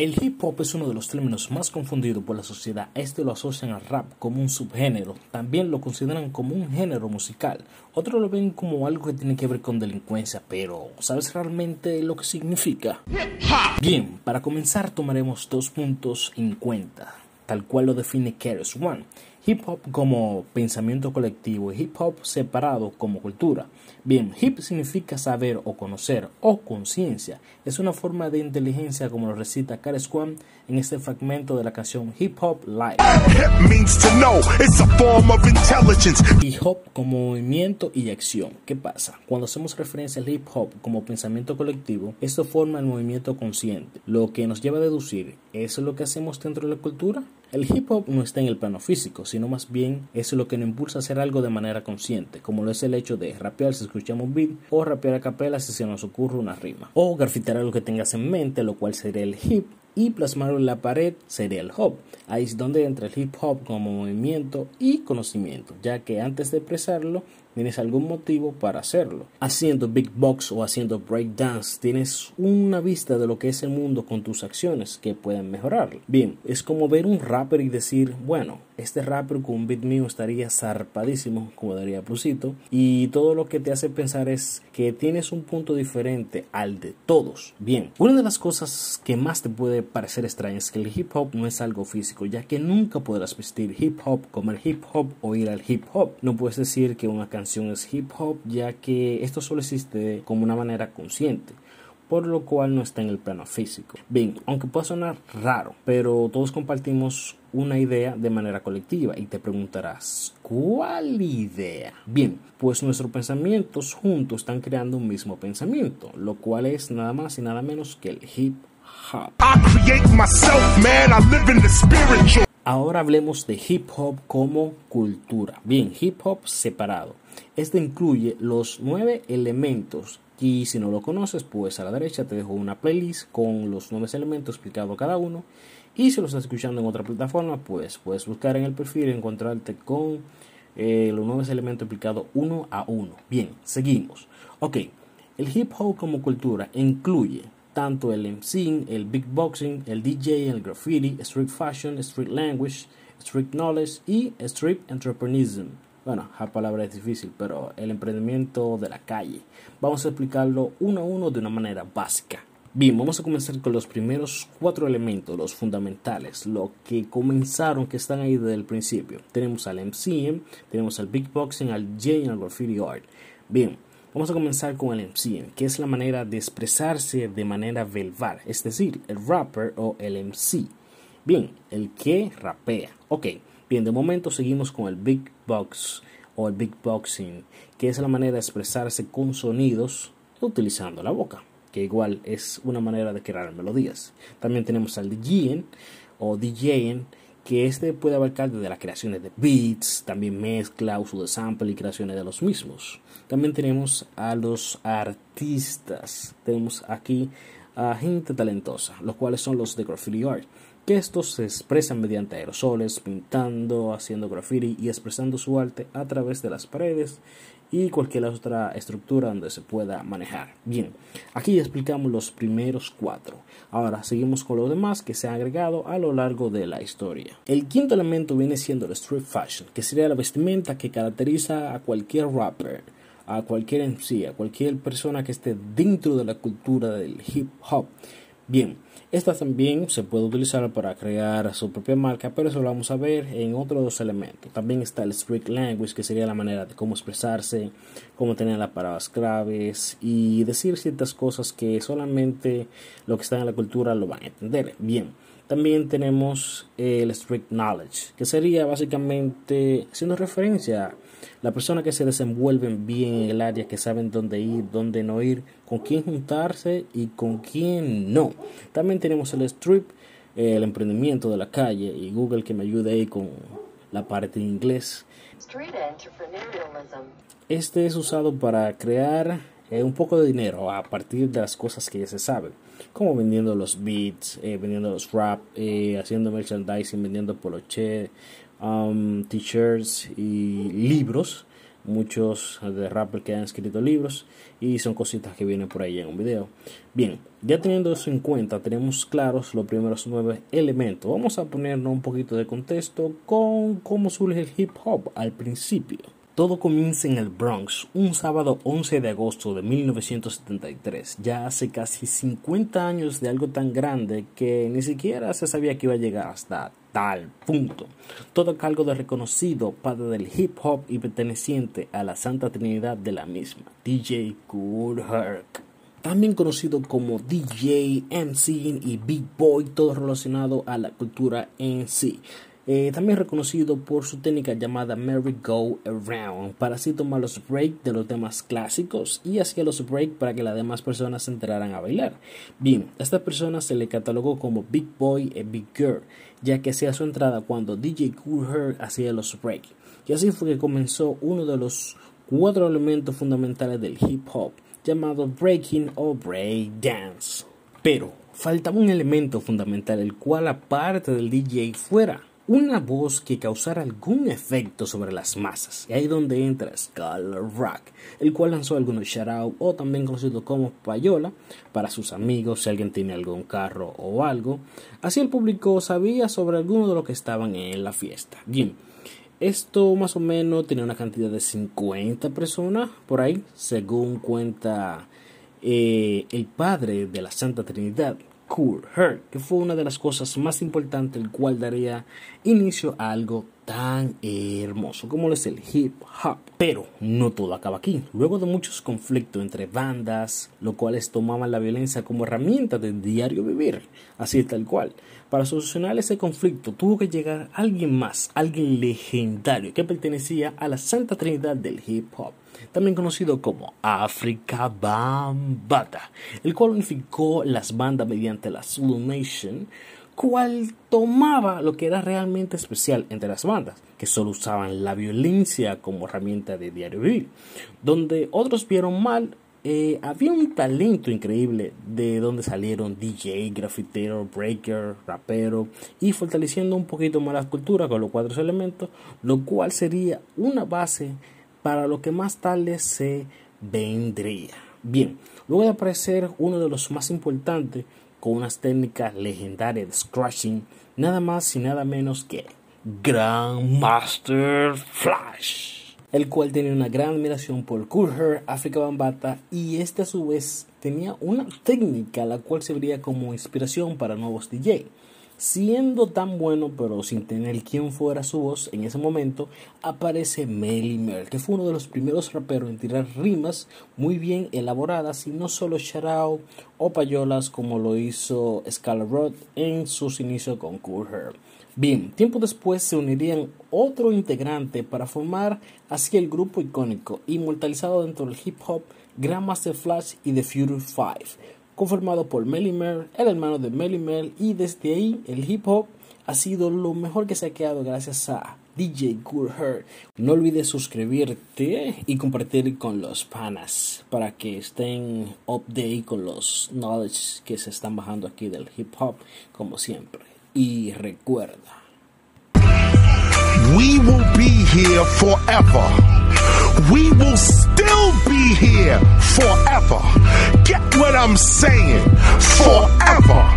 El hip hop es uno de los términos más confundidos por la sociedad. Este lo asocian al rap como un subgénero. También lo consideran como un género musical. Otros lo ven como algo que tiene que ver con delincuencia, pero ¿sabes realmente lo que significa? Bien, para comenzar tomaremos dos puntos en cuenta, tal cual lo define Keres One. Hip hop como pensamiento colectivo y hip hop separado como cultura. Bien, hip significa saber o conocer o conciencia. Es una forma de inteligencia como lo recita Kares Kwan en este fragmento de la canción Hip Hop Live. Hip hop como movimiento y acción. ¿Qué pasa? Cuando hacemos referencia al hip hop como pensamiento colectivo, esto forma el movimiento consciente, lo que nos lleva a deducir, ¿eso es lo que hacemos dentro de la cultura? El hip hop no está en el plano físico, sino más bien es lo que nos impulsa a hacer algo de manera consciente, como lo es el hecho de rapear si escuchamos un beat, o rapear a capela si se nos ocurre una rima, o grafitar algo que tengas en mente, lo cual sería el hip, y plasmarlo en la pared sería el hop. Ahí es donde entra el hip hop como movimiento y conocimiento, ya que antes de expresarlo tienes algún motivo para hacerlo. Haciendo big box o haciendo break dance, tienes una vista de lo que es el mundo con tus acciones que pueden mejorarlo. Bien, es como ver un rapper y decir, bueno, este rapper con un beat mío estaría zarpadísimo, como diría Pusito, y todo lo que te hace pensar es que tienes un punto diferente al de todos. Bien, una de las cosas que más te puede parecer extraña es que el hip hop no es algo físico, ya que nunca podrás vestir hip hop, comer hip hop o ir al hip hop. No puedes decir que una canción es hip hop, ya que esto solo existe como una manera consciente por lo cual no está en el plano físico. Bien, aunque pueda sonar raro, pero todos compartimos una idea de manera colectiva y te preguntarás, ¿cuál idea? Bien, pues nuestros pensamientos juntos están creando un mismo pensamiento, lo cual es nada más y nada menos que el hip hop. Ahora hablemos de hip hop como cultura. Bien, hip hop separado. Este incluye los nueve elementos y si no lo conoces, pues a la derecha te dejo una playlist con los nueve elementos explicados cada uno. Y si lo estás escuchando en otra plataforma, pues puedes buscar en el perfil y encontrarte con eh, los nueve elementos explicados uno a uno. Bien, seguimos. Ok, el hip hop como cultura incluye tanto el MC, el big boxing, el DJ, el graffiti, street fashion, street language, street knowledge y street entrepreneurism. Bueno, la palabra es difícil, pero el emprendimiento de la calle. Vamos a explicarlo uno a uno de una manera básica. Bien, vamos a comenzar con los primeros cuatro elementos, los fundamentales, lo que comenzaron, que están ahí desde el principio. Tenemos al MCM, tenemos al Big Boxing, al J y al Graffiti Art. Bien, vamos a comenzar con el MCM, que es la manera de expresarse de manera verbal, es decir, el rapper o el MC. Bien, el que rapea. Ok, Bien, de momento seguimos con el Big Box o el Big Boxing, que es la manera de expresarse con sonidos utilizando la boca, que igual es una manera de crear melodías. También tenemos al DJing o DJing, que este puede abarcar desde las creaciones de beats, también mezcla, uso de sample y creaciones de los mismos. También tenemos a los artistas. Tenemos aquí a gente talentosa, los cuales son los de graffiti art que estos se expresan mediante aerosoles, pintando, haciendo graffiti y expresando su arte a través de las paredes y cualquier otra estructura donde se pueda manejar. Bien, aquí explicamos los primeros cuatro. Ahora seguimos con los demás que se han agregado a lo largo de la historia. El quinto elemento viene siendo el street fashion, que sería la vestimenta que caracteriza a cualquier rapper, a cualquier MC, a cualquier persona que esté dentro de la cultura del hip hop. Bien, esta también se puede utilizar para crear su propia marca, pero eso lo vamos a ver en otros dos elementos. También está el street language, que sería la manera de cómo expresarse, cómo tener las palabras claves y decir ciertas cosas que solamente los que están en la cultura lo van a entender. Bien, también tenemos el street knowledge, que sería básicamente haciendo referencia a la persona que se desenvuelven bien en el área, que saben dónde ir, dónde no ir, con quién juntarse y con quién no. También tenemos el strip, el emprendimiento de la calle y Google que me ayude ahí con la parte en inglés. Este es usado para crear eh, un poco de dinero a partir de las cosas que ya se saben, como vendiendo los beats, eh, vendiendo los rap, eh, haciendo merchandising, vendiendo poloche, um, t-shirts y libros muchos de rappers que han escrito libros y son cositas que vienen por ahí en un video. Bien, ya teniendo eso en cuenta, tenemos claros los primeros nueve elementos. Vamos a ponernos un poquito de contexto con cómo surge el hip hop al principio. Todo comienza en el Bronx, un sábado 11 de agosto de 1973, ya hace casi 50 años de algo tan grande que ni siquiera se sabía que iba a llegar hasta tal punto. Todo cargo de reconocido padre del hip hop y perteneciente a la Santa Trinidad de la misma, DJ Kool Herc. También conocido como DJ, MC y Big Boy, todo relacionado a la cultura en sí. Eh, también reconocido por su técnica llamada Merry Go Around, para así tomar los breaks de los temas clásicos y hacía los breaks para que las demás personas se enteraran a bailar. Bien, a esta persona se le catalogó como Big Boy y Big Girl, ya que hacía su entrada cuando DJ Cool Herc hacía los breaks. Y así fue que comenzó uno de los cuatro elementos fundamentales del hip hop, llamado breaking o break dance. Pero faltaba un elemento fundamental, el cual aparte del DJ fuera una voz que causara algún efecto sobre las masas. Y ahí donde entra Skull Rock, el cual lanzó algunos shout o también conocido como payola para sus amigos si alguien tiene algún carro o algo. Así el público sabía sobre algunos de los que estaban en la fiesta. Bien, esto más o menos tenía una cantidad de 50 personas por ahí, según cuenta eh, el padre de la Santa Trinidad, Cool Her, que fue una de las cosas más importantes, el cual daría inicio a algo tan hermoso como lo es el hip hop. Pero no todo acaba aquí. Luego de muchos conflictos entre bandas, lo cuales tomaban la violencia como herramienta del diario vivir, así tal cual. Para solucionar ese conflicto tuvo que llegar alguien más, alguien legendario que pertenecía a la Santa Trinidad del hip hop también conocido como Africa Bambata, el cual unificó las bandas mediante la Zulu Nation, cual tomaba lo que era realmente especial entre las bandas, que solo usaban la violencia como herramienta de diario vivir, donde otros vieron mal eh, había un talento increíble de donde salieron DJ, grafitero, breaker, rapero y fortaleciendo un poquito más la cultura con los cuatro elementos, lo cual sería una base para lo que más tarde se vendría. Bien, luego de aparecer uno de los más importantes con unas técnicas legendarias de scratching, nada más y nada menos que Grandmaster Flash, el cual tenía una gran admiración por Cool Herc, Africa Bambata y este a su vez tenía una técnica la cual serviría como inspiración para nuevos DJ. Siendo tan bueno, pero sin tener quien fuera su voz, en ese momento aparece Melly Mel, que fue uno de los primeros raperos en tirar rimas muy bien elaboradas y no solo shout o payolas como lo hizo Rod en sus inicios con Cool Herb. Bien, tiempo después se unirían otro integrante para formar así el grupo icónico, inmortalizado dentro del hip hop, Grandmaster Flash y The Future Five conformado por Melly Mel, el hermano de Melly Mel, y desde ahí el hip hop ha sido lo mejor que se ha quedado gracias a DJ Cool Her. No olvides suscribirte y compartir con los panas para que estén update con los knowledge que se están bajando aquí del hip hop como siempre. Y recuerda. We will be here forever. we will still be here forever. Get what I'm saying? Forever.